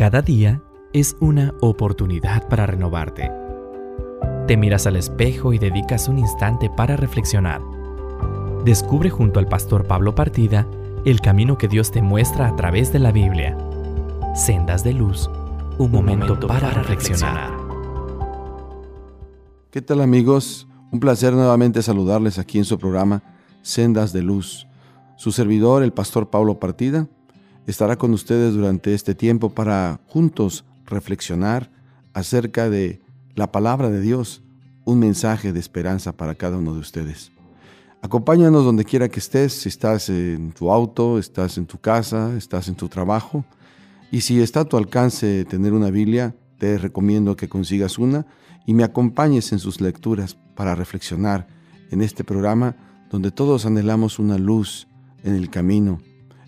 Cada día es una oportunidad para renovarte. Te miras al espejo y dedicas un instante para reflexionar. Descubre junto al pastor Pablo Partida el camino que Dios te muestra a través de la Biblia. Sendas de luz, un momento, para, reflexionar. ¿Qué tal amigos? Un placer nuevamente saludarles aquí en su programa Sendas de Luz. Su servidor, el pastor Pablo Partida, estará con ustedes durante este tiempo para juntos reflexionar acerca de la palabra de Dios, un mensaje de esperanza para cada uno de ustedes. Acompáñanos donde quiera que estés, si estás en tu auto, estás en tu casa, estás en tu trabajo, y si está a tu alcance tener una Biblia, te recomiendo que consigas una y me acompañes en sus lecturas para reflexionar en este programa donde todos anhelamos una luz en el camino,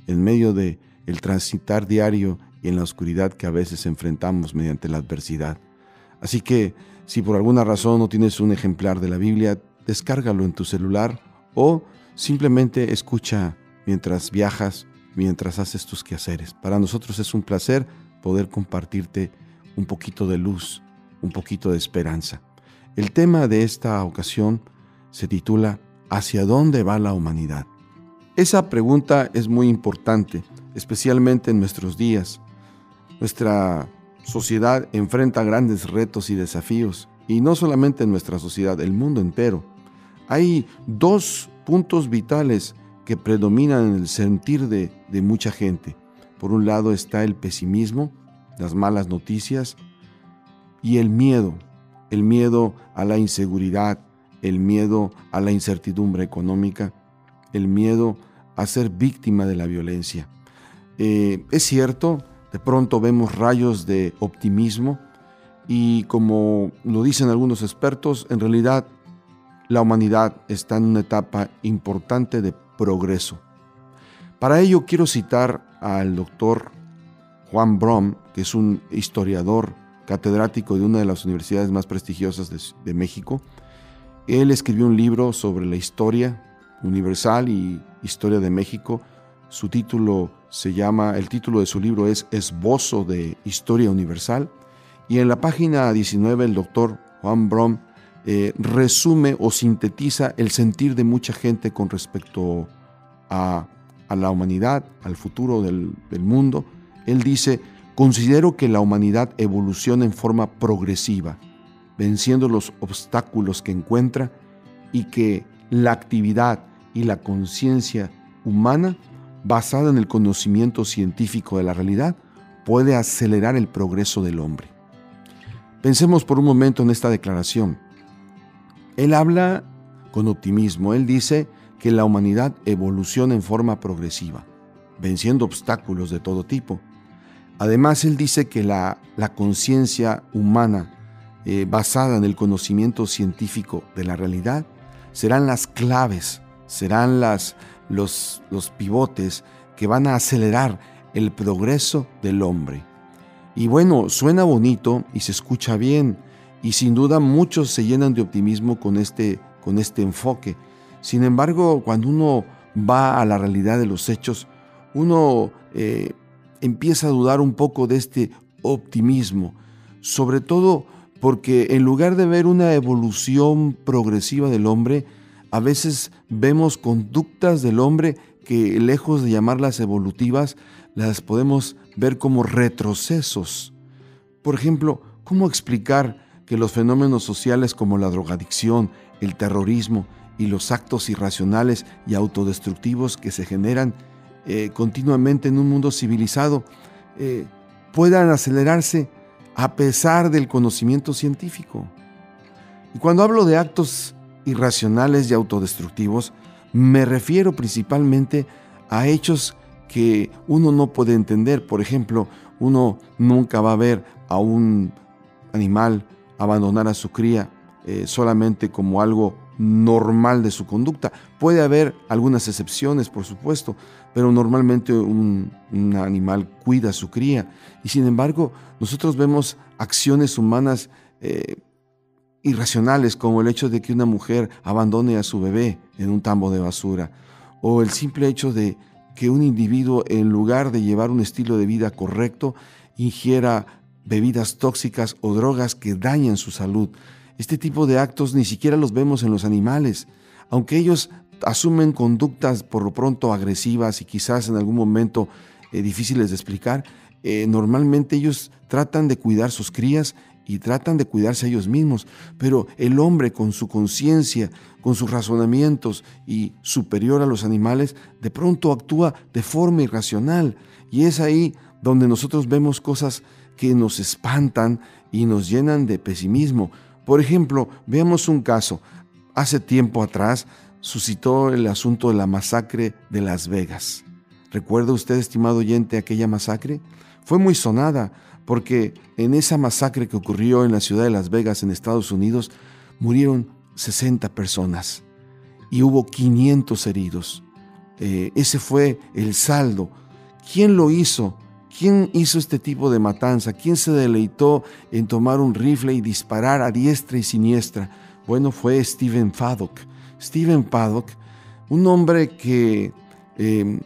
en medio de el transitar diario y en la oscuridad que a veces enfrentamos mediante la adversidad. Así que, si por alguna razón no tienes un ejemplar de la Biblia, descárgalo en tu celular o simplemente escucha mientras viajas, mientras haces tus quehaceres. Para nosotros es un placer poder compartirte un poquito de luz, un poquito de esperanza. El tema de esta ocasión se titula ¿Hacia dónde va la humanidad? Esa pregunta es muy importante especialmente en nuestros días. Nuestra sociedad enfrenta grandes retos y desafíos, y no solamente en nuestra sociedad, el mundo entero. Hay dos puntos vitales que predominan en el sentir de, de mucha gente. Por un lado está el pesimismo, las malas noticias, y el miedo, el miedo a la inseguridad, el miedo a la incertidumbre económica, el miedo a ser víctima de la violencia. Eh, es cierto, de pronto vemos rayos de optimismo y como lo dicen algunos expertos, en realidad la humanidad está en una etapa importante de progreso. Para ello quiero citar al doctor Juan Brom, que es un historiador catedrático de una de las universidades más prestigiosas de, de México. Él escribió un libro sobre la historia universal y historia de México. Su título se llama, el título de su libro es Esbozo de Historia Universal. Y en la página 19 el doctor Juan Brom eh, resume o sintetiza el sentir de mucha gente con respecto a, la humanidad, al futuro del, del mundo. Él dice, considero que la humanidad evoluciona en forma progresiva, venciendo los obstáculos que encuentra y que la actividad y la conciencia humana basada en el conocimiento científico de la realidad, puede acelerar el progreso del hombre. Pensemos por un momento en esta declaración. Él habla con optimismo. Él dice que la humanidad evoluciona en forma progresiva, venciendo obstáculos de todo tipo. Además, él dice que la, conciencia humana eh, basada en el conocimiento científico de la realidad serán las claves, serán las, los, pivotes que van a acelerar el progreso del hombre. Y bueno, suena bonito y se escucha bien, y sin duda muchos se llenan de optimismo con este, con este enfoque. Sin embargo, cuando uno va a la realidad de los hechos, uno eh, empieza a dudar un poco de este optimismo, sobre todo porque en lugar de ver una evolución progresiva del hombre, a veces vemos conductas del hombre que lejos de llamarlas evolutivas, las podemos ver como retrocesos. Por ejemplo, ¿cómo explicar que los fenómenos sociales como la drogadicción, el terrorismo y los actos irracionales y autodestructivos que se generan eh, continuamente en un mundo civilizado eh, puedan acelerarse a pesar del conocimiento científico? Y cuando hablo de actos irracionales y autodestructivos, me refiero principalmente a hechos que uno no puede entender. Por ejemplo, uno nunca va a ver a un animal abandonar a su cría eh, solamente como algo normal de su conducta. Puede haber algunas excepciones, por supuesto, pero normalmente un, animal cuida a su cría. Y sin embargo, nosotros vemos acciones humanas eh, irracionales como el hecho de que una mujer abandone a su bebé en un tambo de basura o el simple hecho de, que un individuo, en lugar de llevar un estilo de vida correcto, ingiera bebidas tóxicas o drogas que dañan su salud. Este tipo de actos ni siquiera los vemos en los animales, aunque ellos asumen conductas por lo pronto agresivas y quizás en algún momento eh, difíciles de explicar, eh, normalmente ellos tratan de cuidar sus crías y tratan de cuidarse ellos mismos, pero el hombre con su conciencia, con sus razonamientos y superior a los animales, de pronto actúa de forma irracional y es ahí donde nosotros vemos cosas que nos espantan y nos llenan de pesimismo. Por ejemplo, veamos un caso. Hace tiempo atrás suscitó el asunto de la masacre de Las Vegas. ¿Recuerda usted, estimado oyente, aquella masacre? Fue muy sonada porque en esa masacre que ocurrió en la ciudad de Las Vegas, en Estados Unidos, murieron 60 personas y hubo 500 heridos. Eh, ese fue el saldo. ¿Quién lo hizo? ¿Quién hizo este tipo de matanza? ¿Quién se deleitó en tomar un rifle y disparar a diestra y siniestra? Bueno, fue Stephen Paddock. Stephen Paddock, un hombre que eh,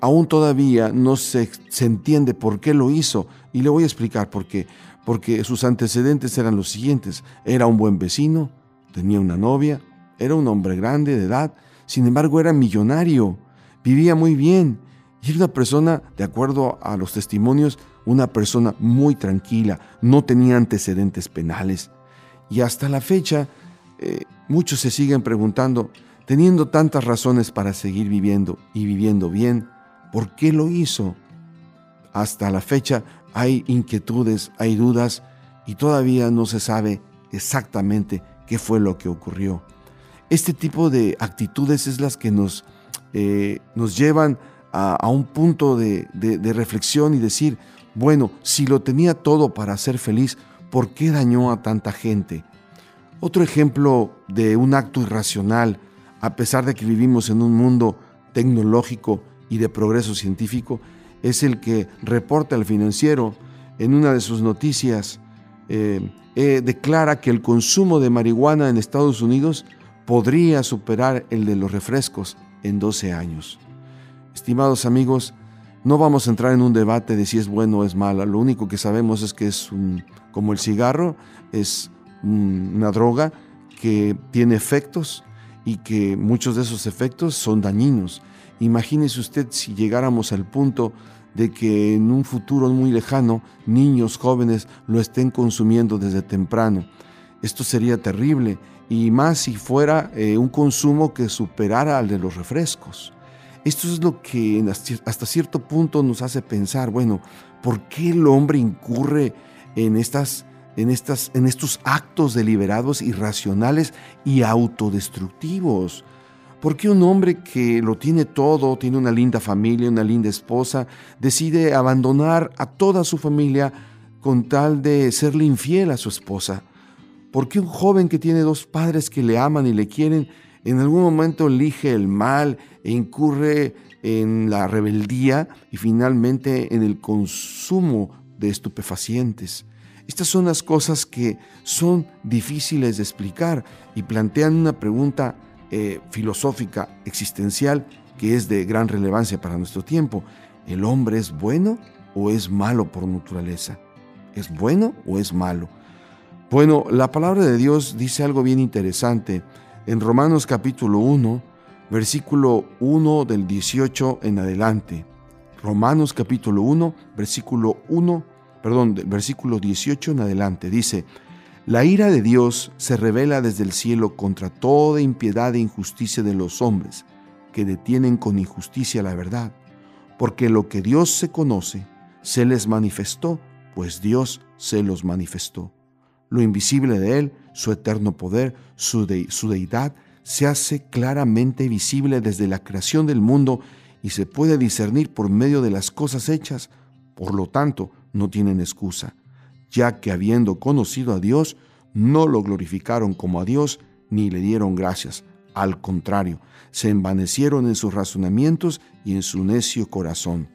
aún todavía no se, se, entiende por qué lo hizo. Y le voy a explicar por qué. Porque sus antecedentes eran los siguientes. Era un buen vecino, tenía una novia, era un hombre grande de edad, sin embargo era millonario, vivía muy bien y era una persona, de acuerdo a los testimonios, una persona muy tranquila, no tenía antecedentes penales. Y hasta la fecha, eh, muchos se siguen preguntando, teniendo tantas razones para seguir viviendo y viviendo bien, ¿por qué lo hizo? Hasta la fecha hay inquietudes, hay dudas y todavía no se sabe exactamente qué fue lo que ocurrió. Este tipo de actitudes es las que nos, eh, nos llevan a, un punto de, de, reflexión y decir, bueno, si lo tenía todo para ser feliz, ¿por qué dañó a tanta gente? Otro ejemplo de un acto irracional, a pesar de que vivimos en un mundo tecnológico y de progreso científico, es el que reporta el financiero en una de sus noticias, eh, eh, declara que el consumo de marihuana en Estados Unidos podría superar el de los refrescos en 12 años. Estimados amigos, no vamos a entrar en un debate de si es bueno o es malo. Lo único que sabemos es que es un, como el cigarro, es una droga que tiene efectos y que muchos de esos efectos son dañinos. Imagínese usted si llegáramos al punto de que en un futuro muy lejano niños jóvenes lo estén consumiendo desde temprano. Esto sería terrible y más si fuera eh, un consumo que superara al de los refrescos. Esto es lo que hasta cierto punto nos hace pensar, bueno, ¿por qué el hombre incurre en, estas, en, estas, en estos actos deliberados, irracionales y autodestructivos? ¿Por qué un hombre que lo tiene todo, tiene una linda familia, una linda esposa, decide abandonar a toda su familia con tal de serle infiel a su esposa? ¿Por qué un joven que tiene dos padres que le aman y le quieren en algún momento elige el mal e incurre en la rebeldía y finalmente en el consumo de estupefacientes. Estas son las cosas que son difíciles de explicar y plantean una pregunta eh, filosófica existencial que es de gran relevancia para nuestro tiempo. ¿El hombre es bueno o es malo por naturaleza? ¿Es bueno o es malo? Bueno, la palabra de Dios dice algo bien interesante en Romanos capítulo 1, versículo 1 del 18 en adelante. Romanos capítulo 1, versículo 1, perdón, versículo 18 en adelante. Dice, la ira de Dios se revela desde el cielo contra toda impiedad e injusticia de los hombres, que detienen con injusticia la verdad, porque lo que Dios se conoce, se les manifestó, pues Dios se los manifestó. Lo invisible de Él, su eterno poder, su, deidad, se hace claramente visible desde la creación del mundo y se puede discernir por medio de las cosas hechas. Por lo tanto, no tienen excusa, ya que habiendo conocido a Dios, no lo glorificaron como a Dios ni le dieron gracias. Al contrario, se envanecieron en sus razonamientos y en su necio corazón,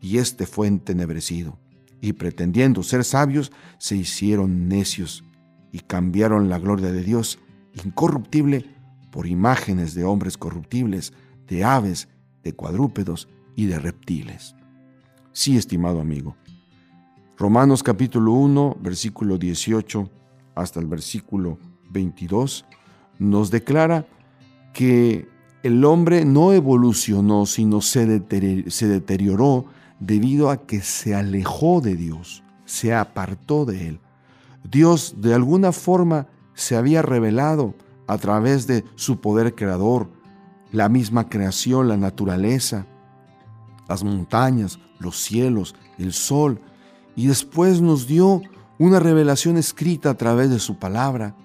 y éste fue entenebrecido y pretendiendo ser sabios, se hicieron necios y cambiaron la gloria de Dios incorruptible por imágenes de hombres corruptibles, de aves, de cuadrúpedos y de reptiles. Sí, estimado amigo. Romanos capítulo 1, versículo 18 hasta el versículo 22 nos declara que el hombre no evolucionó, sino se, deterioró debido a que se alejó de Dios, se apartó de Él. Dios de alguna forma se había revelado a través de su poder creador, la misma creación, la naturaleza, las montañas, los cielos, el sol, y después nos dio una revelación escrita a través de su palabra.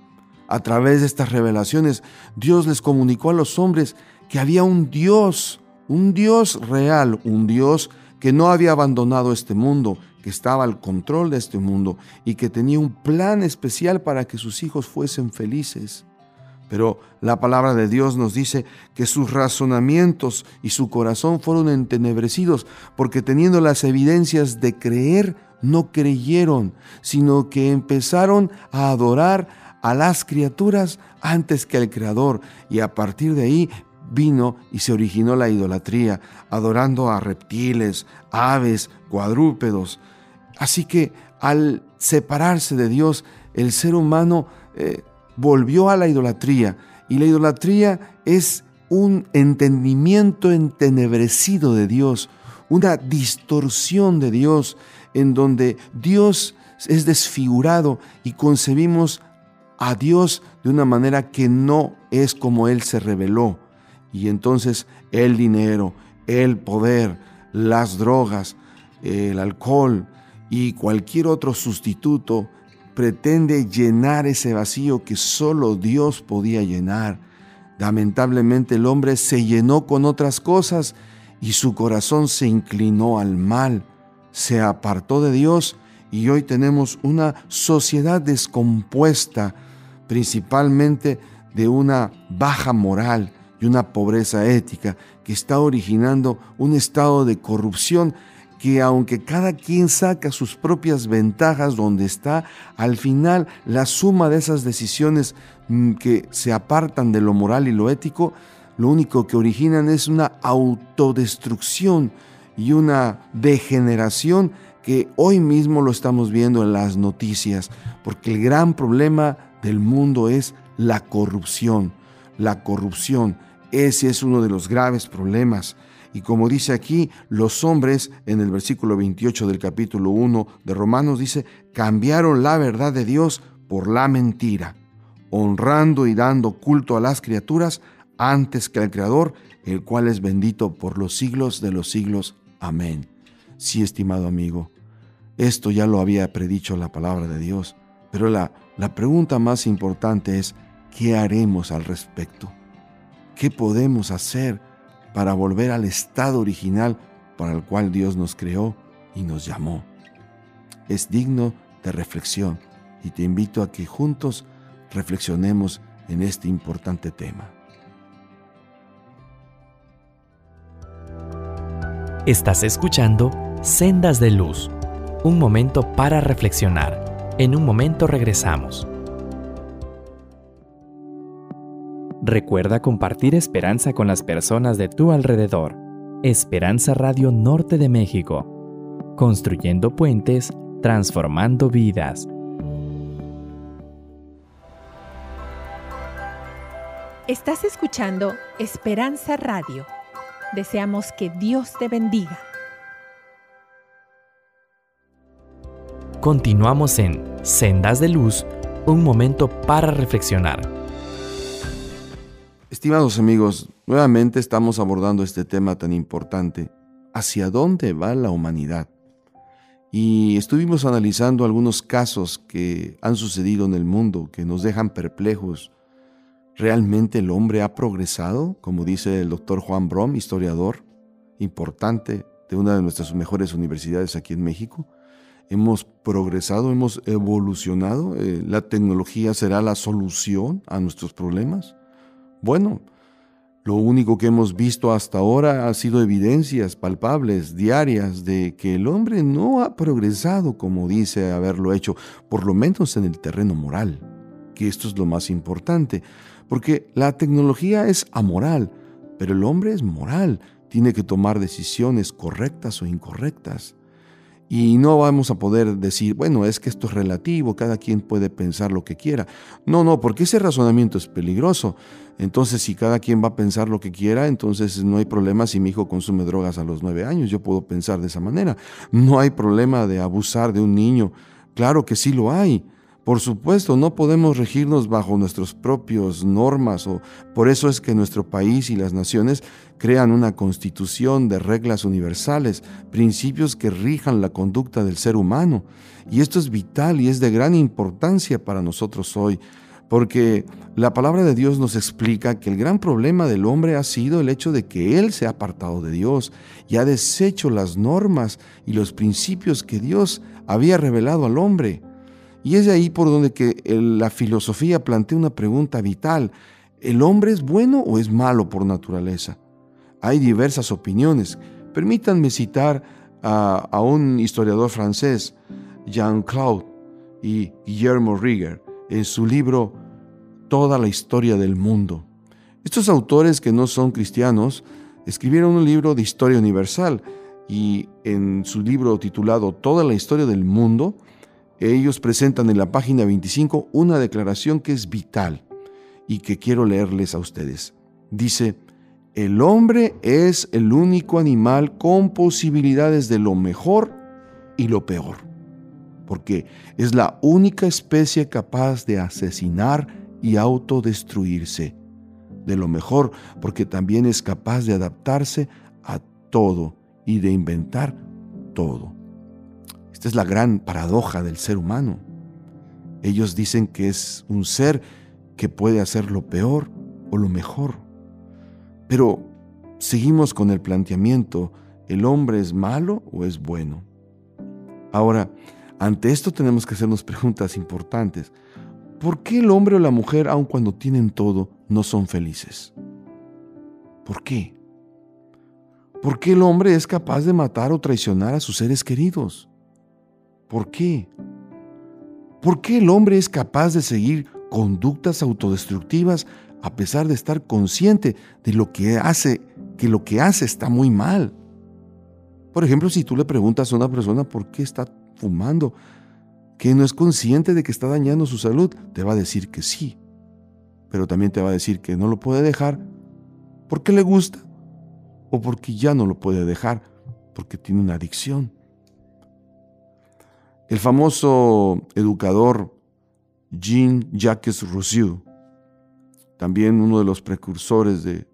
A través de estas revelaciones, Dios les comunicó a los hombres que había un Dios, un Dios real, un Dios que no había abandonado este mundo, que estaba al control de este mundo y que tenía un plan especial para que sus hijos fuesen felices. Pero la palabra de Dios nos dice que sus razonamientos y su corazón fueron entenebrecidos porque teniendo las evidencias de creer, no creyeron, sino que empezaron a adorar a las criaturas antes que al Creador y a partir de ahí vino y se originó la idolatría, adorando a reptiles, aves, cuadrúpedos. Así que al separarse de Dios, el ser humano eh, volvió a la idolatría y la idolatría es un entendimiento entenebrecido de Dios, una distorsión de Dios, en donde Dios es desfigurado y concebimos a Dios de una manera que no es como Él se reveló. Y entonces el dinero, el poder, las drogas, el alcohol y cualquier otro sustituto pretende llenar ese vacío que solo Dios podía llenar. Lamentablemente el hombre se llenó con otras cosas y su corazón se inclinó al mal, se apartó de Dios y hoy tenemos una sociedad descompuesta, principalmente de una baja moral y una pobreza ética que está originando un estado de corrupción que aunque cada quien saca sus propias ventajas donde está, al final la suma de esas decisiones mm, que se apartan de lo moral y lo ético, lo único que originan es una autodestrucción y una degeneración que hoy mismo lo estamos viendo en las noticias, porque el gran problema del mundo es la corrupción. La corrupción, ese es uno de los graves problemas. Y como dice aquí, los hombres, en el versículo 28 del capítulo 1 de Romanos, dice, cambiaron la verdad de Dios por la mentira, honrando y dando culto a las criaturas antes que al Creador, el cual es bendito por los siglos de los siglos. Amén. Sí, estimado amigo, esto ya lo había predicho la palabra de Dios, pero la, la pregunta más importante es, ¿qué haremos al respecto? ¿Qué podemos hacer para volver al estado original para el cual Dios nos creó y nos llamó? Es digno de reflexión y te invito a que juntos reflexionemos en este importante tema. Estás escuchando Sendas de Luz, un momento para reflexionar. En un momento regresamos. Recuerda compartir esperanza con las personas de tu alrededor. Esperanza Radio Norte de México. Construyendo puentes, transformando vidas. Estás escuchando Esperanza Radio Deseamos que Dios te bendiga. Continuamos en Sendas de Luz, un momento para reflexionar. Estimados amigos, nuevamente estamos abordando este tema tan importante, ¿hacia dónde va la humanidad? Y estuvimos analizando algunos casos que han sucedido en el mundo que nos dejan perplejos ¿Realmente el hombre ha progresado? Como dice el doctor Juan Brom, historiador importante de una de nuestras mejores universidades aquí en México. Hemos progresado, hemos evolucionado. Eh, ¿La tecnología será la solución a nuestros problemas? Bueno, lo único que hemos visto hasta ahora ha sido evidencias palpables, diarias, de que el hombre no ha progresado como dice haberlo hecho, por lo menos en el terreno moral, que esto es lo más importante. Porque la tecnología es amoral, pero el hombre es moral. tiene que tomar decisiones correctas o incorrectas. Y no vamos a poder decir, bueno, es que esto es relativo, cada quien puede pensar lo que quiera. No, no, porque ese razonamiento es peligroso. Entonces, si cada quien va a pensar lo que quiera, entonces no hay problema si mi hijo consume drogas a los nueve años. Yo puedo pensar de esa manera. No hay problema de abusar de un niño. Claro que sí lo hay. Por supuesto, no podemos regirnos bajo nuestras propias normas o por eso es que nuestro país y las naciones crean una constitución de reglas universales, principios que rijan la conducta del ser humano. Y esto es vital y es de gran importancia para nosotros hoy, porque la palabra de Dios nos explica que el gran problema del hombre ha sido el hecho de que él se ha apartado de Dios y ha deshecho las normas y los principios que Dios había revelado al hombre. Y es de ahí por donde que la filosofía plantea una pregunta vital. ¿El hombre es bueno o es malo por naturaleza? Hay diversas opiniones. Permítanme citar a, un historiador francés, Jean-Claude y Guillermo Rieger, en su libro Toda la historia del mundo. Estos autores que no son cristianos escribieron un libro de historia universal y en su libro titulado Toda la historia del mundo, ellos presentan en la página 25 una declaración que es vital y que quiero leerles a ustedes. Dice, el hombre es el único animal con posibilidades de lo mejor y lo peor, porque es la única especie capaz de asesinar y autodestruirse. De lo mejor, porque también es capaz de adaptarse a todo y de inventar todo. Esta es la gran paradoja del ser humano. Ellos dicen que es un ser que puede hacer lo peor o lo mejor. Pero seguimos con el planteamiento, ¿el hombre es malo o es bueno? Ahora, ante esto tenemos que hacernos preguntas importantes. ¿Por qué el hombre o la mujer, aun cuando tienen todo, no son felices? ¿Por qué? ¿Por qué el hombre es capaz de matar o traicionar a sus seres queridos? ¿Por qué? ¿Por qué el hombre es capaz de seguir conductas autodestructivas a pesar de estar consciente de lo que hace, que lo que hace está muy mal? Por ejemplo, si tú le preguntas a una persona por qué está fumando, que no es consciente de que está dañando su salud, te va a decir que sí. Pero también te va a decir que no lo puede dejar porque le gusta o porque ya no lo puede dejar porque tiene una adicción. El famoso educador Jean-Jacques Rousseau, también uno de los precursores de,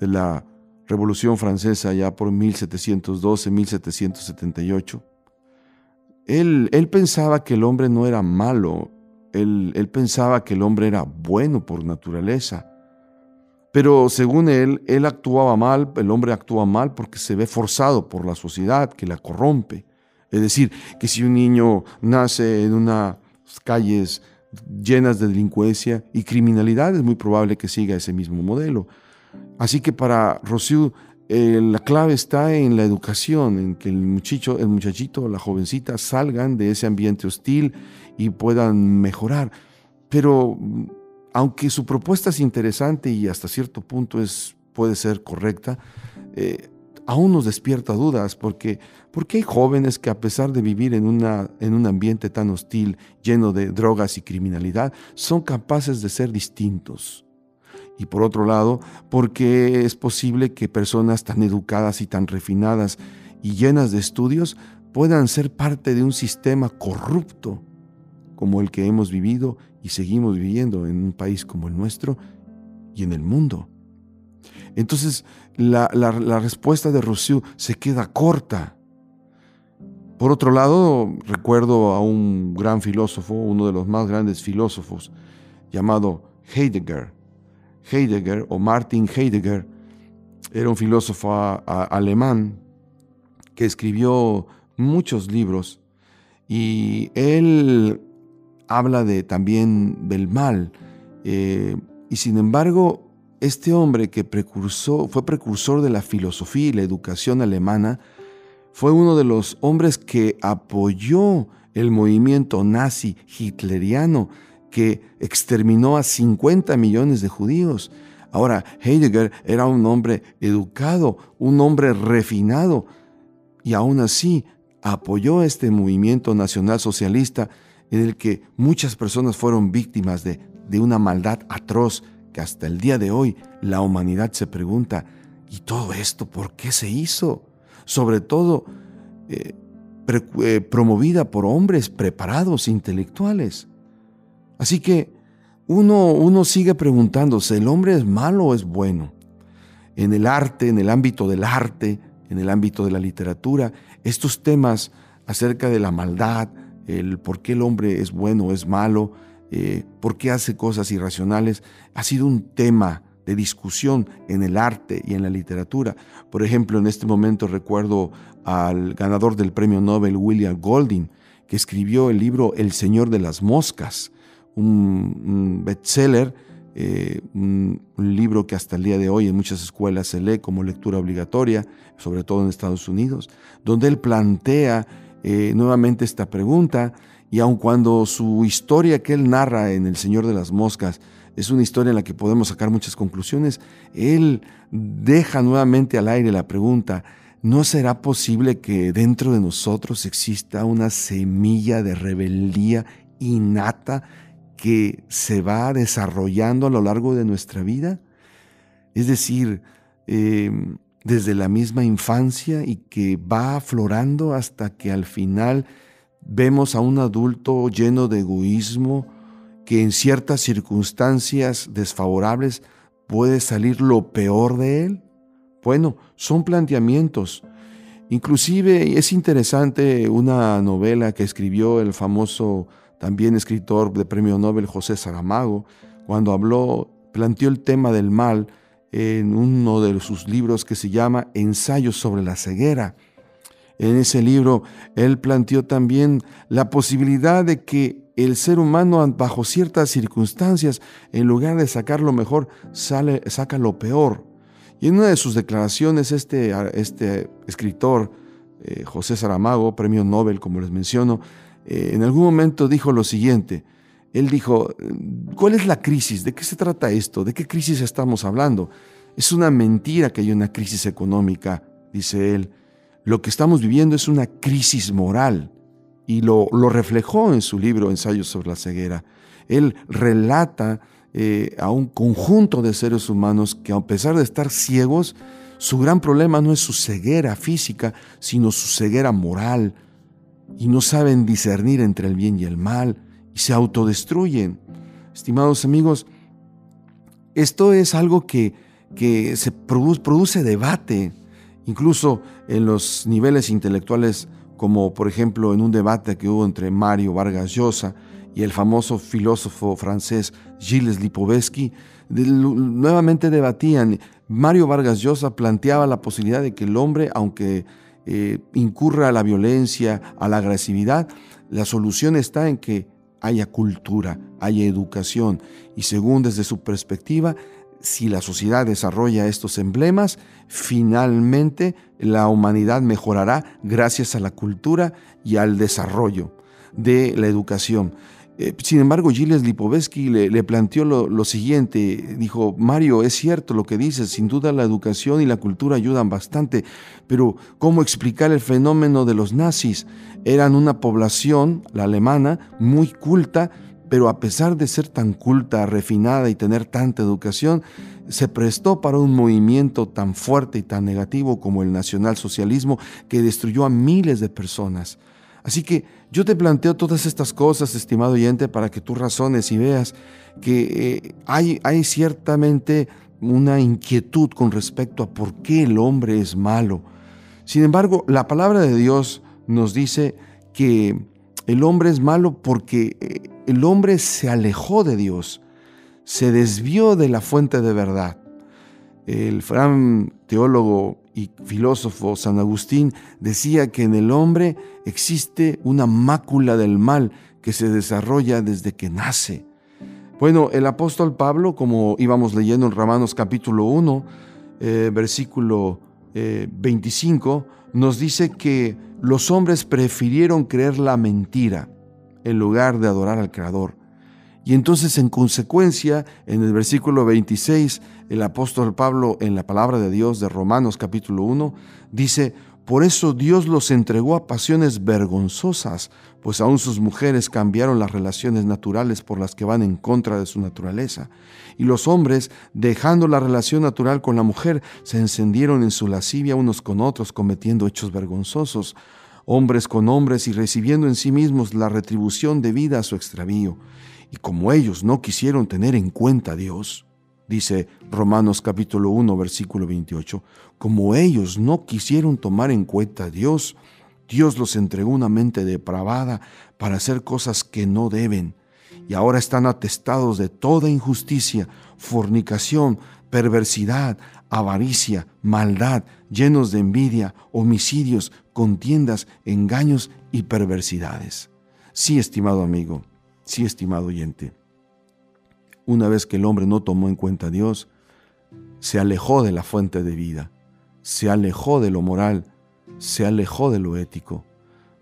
la Revolución Francesa ya por 1712-1778, él, pensaba que el hombre no era malo, él, él pensaba que el hombre era bueno por naturaleza. Pero según él, él actuaba mal, el hombre actúa mal porque se ve forzado por la sociedad que la corrompe. Es decir, que si un niño nace en unas calles llenas de delincuencia y criminalidad, es muy probable que siga ese mismo modelo. Así que para Rousseau, la clave está en la educación, en que el muchacho, el muchachito, la jovencita salgan de ese ambiente hostil y puedan mejorar. Pero aunque su propuesta es interesante y hasta cierto punto es, puede ser correcta, eh, aún nos despierta dudas porque, porque hay jóvenes que a pesar de vivir en, una, en un ambiente tan hostil, lleno de drogas y criminalidad, son capaces de ser distintos. Y por otro lado, porque es posible que personas tan educadas y tan refinadas y llenas de estudios puedan ser parte de un sistema corrupto como el que hemos vivido y seguimos viviendo en un país como el nuestro y en el mundo. Entonces la, respuesta de Rousseau se queda corta. Por otro lado, recuerdo a un gran filósofo, uno de los más grandes filósofos, llamado Heidegger. Heidegger o Martin Heidegger era un filósofo alemán que escribió muchos libros y él habla de, también del mal. Eh, y sin embargo, este hombre que fue precursor de la filosofía y la educación alemana, fue uno de los hombres que apoyó el movimiento nazi hitleriano que exterminó a 50 millones de judíos. Ahora, Heidegger era un hombre educado, un hombre refinado, y aún así apoyó este movimiento nacional socialista en el que muchas personas fueron víctimas de, de una maldad atroz que hasta el día de hoy la humanidad se pregunta, ¿y todo esto por qué se hizo? Sobre todo eh, eh, promovida por hombres preparados, intelectuales. Así que uno, uno sigue preguntándose, ¿el hombre es malo o es bueno? En el arte, en el ámbito del arte, en el ámbito de la literatura, estos temas acerca de la maldad, el por qué el hombre es bueno o es malo, eh, por qué hace cosas irracionales, ha sido un tema de discusión en el arte y en la literatura. Por ejemplo, en este momento recuerdo al ganador del premio Nobel, William Golding, que escribió el libro El Señor de las Moscas, un, bestseller, eh, un, libro que hasta el día de hoy en muchas escuelas se lee como lectura obligatoria, sobre todo en Estados Unidos, donde él plantea eh, nuevamente esta pregunta y aun cuando su historia que él narra en El Señor de las Moscas es una historia en la que podemos sacar muchas conclusiones, él deja nuevamente al aire la pregunta, ¿no será posible que dentro de nosotros exista una semilla de rebeldía innata que se va desarrollando a lo largo de nuestra vida? Es decir, em, desde la misma infancia y que va aflorando hasta que al final vemos a un adulto lleno de egoísmo que en ciertas circunstancias desfavorables puede salir lo peor de él? Bueno, son planteamientos. Inclusive es interesante una novela que escribió el famoso también escritor de premio Nobel José Saramago, cuando habló, planteó el tema del mal en uno de sus libros que se llama Ensayos sobre la ceguera. En ese libro, él planteó también la posibilidad de que el ser humano, bajo ciertas circunstancias, en lugar de sacar lo mejor, sale, saca lo peor. Y en una de sus declaraciones, este, este escritor, eh, José Saramago, premio Nobel, como les menciono, eh, en algún momento dijo lo siguiente. Él dijo, ¿cuál es la crisis? ¿De qué se trata esto? ¿De qué crisis estamos hablando? Es una mentira que hay una crisis económica, dice él. Lo que estamos viviendo es una crisis moral y lo, reflejó en su libro Ensayos sobre la ceguera. Él relata eh, a un conjunto de seres humanos que a pesar de estar ciegos, su gran problema no es su ceguera física, sino su ceguera moral. Y no saben discernir entre el bien y el mal y se autodestruyen. Estimados amigos, esto es algo que, que se produce, produce debate incluso en los niveles intelectuales, como por ejemplo en un debate que hubo entre Mario Vargas Llosa y el famoso filósofo francés Gilles Lipovetsky, nuevamente debatían. Mario Vargas Llosa planteaba la posibilidad de que el hombre, aunque eh, incurra a la violencia, a la agresividad, la solución está en que haya cultura, haya educación y según desde su perspectiva, si la sociedad desarrolla estos emblemas, finalmente la humanidad mejorará gracias a la cultura y al desarrollo de la educación. Eh, sin embargo, Gilles Lipovetsky le, planteó lo, siguiente, dijo, Mario, es cierto lo que dices, sin duda la educación y la cultura ayudan bastante, pero ¿cómo explicar el fenómeno de los nazis? Eran una población, la alemana, muy culta, pero a pesar de ser tan culta, refinada y tener tanta educación, se prestó para un movimiento tan fuerte y tan negativo como el nacionalsocialismo que destruyó a miles de personas. Así que yo te planteo todas estas cosas, estimado oyente, para que tú razones y veas que eh, hay, hay ciertamente una inquietud con respecto a por qué el hombre es malo. Sin embargo, la palabra de Dios nos dice que el hombre es malo porque eh, el hombre se alejó de Dios, se desvió de la fuente de verdad. El gran teólogo y filósofo San Agustín decía que en el hombre existe una mácula del mal que se desarrolla desde que nace. Bueno, el apóstol Pablo, como íbamos leyendo en Romanos capítulo 1, eh, versículo 25, eh, nos dice que los hombres prefirieron creer la mentira en lugar de adorar al Creador. Y entonces en consecuencia, en el versículo 26, el apóstol Pablo en la palabra de Dios de Romanos capítulo 1 dice, por eso Dios los entregó a pasiones vergonzosas, pues aún sus mujeres cambiaron las relaciones naturales por las que van en contra de su naturaleza. Y los hombres, dejando la relación natural con la mujer, se encendieron en su lascivia unos con otros, cometiendo hechos vergonzosos, hombres con hombres y recibiendo en sí mismos la retribución debida a su extravío. Y como ellos no quisieron tener en cuenta a Dios, dice Romanos capítulo 1, versículo 28, como ellos no quisieron tomar en cuenta a Dios, Dios los entregó una mente depravada para hacer cosas que no deben, y ahora están atestados de toda injusticia, fornicación, perversidad, avaricia, maldad, llenos de envidia, homicidios, contiendas, engaños y perversidades. Sí, estimado amigo, sí, estimado oyente, una vez que el hombre no tomó en cuenta a Dios, se alejó de la fuente de vida, se alejó de lo moral, se alejó de lo ético,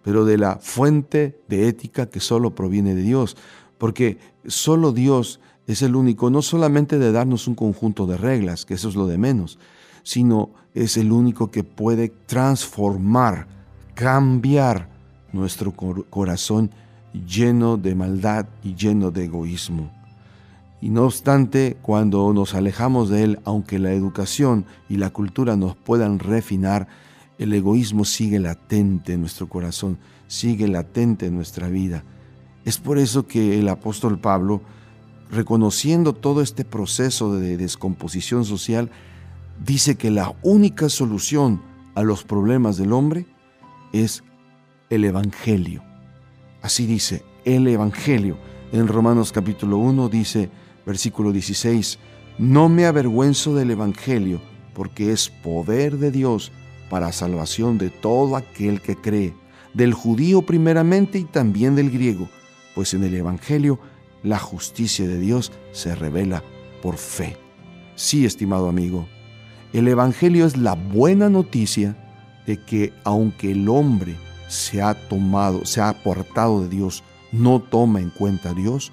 pero de la fuente de ética que solo proviene de Dios, porque solo Dios es el único, no solamente de darnos un conjunto de reglas, que eso es lo de menos, sino es el único que puede transformar, cambiar nuestro corazón lleno de maldad y lleno de egoísmo. Y no obstante, cuando nos alejamos de Él, aunque la educación y la cultura nos puedan refinar, el egoísmo sigue latente en nuestro corazón, sigue latente en nuestra vida. Es por eso que el apóstol Pablo, reconociendo todo este proceso de descomposición social, dice que la única solución a los problemas del hombre es el Evangelio. Así dice, el Evangelio. En Romanos capítulo 1 dice, Versículo 16. No me avergüenzo del Evangelio, porque es poder de Dios para salvación de todo aquel que cree, del judío primeramente y también del griego, pues en el Evangelio la justicia de Dios se revela por fe. Sí, estimado amigo, el Evangelio es la buena noticia de que aunque el hombre se ha tomado, se ha apartado de Dios, no toma en cuenta a Dios,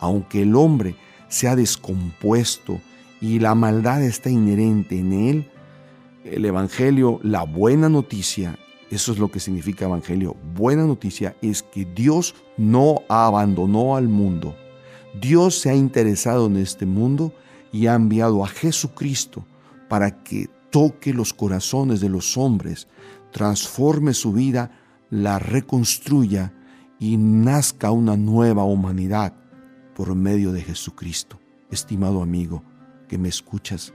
aunque el hombre se ha descompuesto y la maldad está inherente en él, el Evangelio, la buena noticia, eso es lo que significa Evangelio, buena noticia es que Dios no abandonó al mundo. Dios se ha interesado en este mundo y ha enviado a Jesucristo para que toque los corazones de los hombres, transforme su vida, la reconstruya y nazca una nueva humanidad por medio de Jesucristo. Estimado amigo que me escuchas,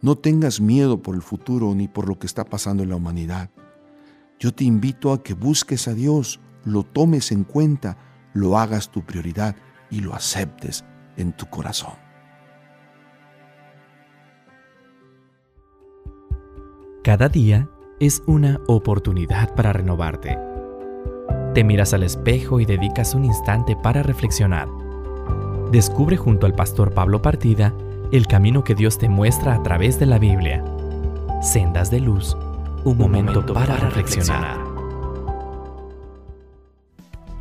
no tengas miedo por el futuro ni por lo que está pasando en la humanidad. Yo te invito a que busques a Dios, lo tomes en cuenta, lo hagas tu prioridad y lo aceptes en tu corazón. Cada día es una oportunidad para renovarte. Te miras al espejo y dedicas un instante para reflexionar Descubre junto al pastor Pablo Partida el camino que Dios te muestra a través de la Biblia. Sendas de luz, un, momento, para, reflexionar.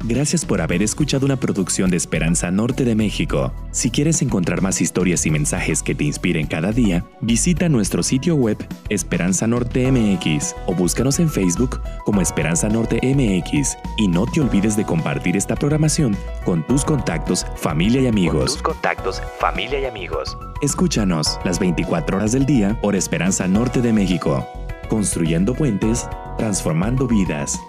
Gracias por haber escuchado una producción de Esperanza Norte de México. Si quieres encontrar más historias y mensajes que te inspiren cada día, visita nuestro sitio web Esperanza Norte MX o búscanos en Facebook como Esperanza Norte MX y no te olvides de compartir esta programación con tus contactos, familia y amigos. tus contactos, familia y amigos. Escúchanos las 24 horas del día por Esperanza Norte de México, construyendo puentes, transformando vidas.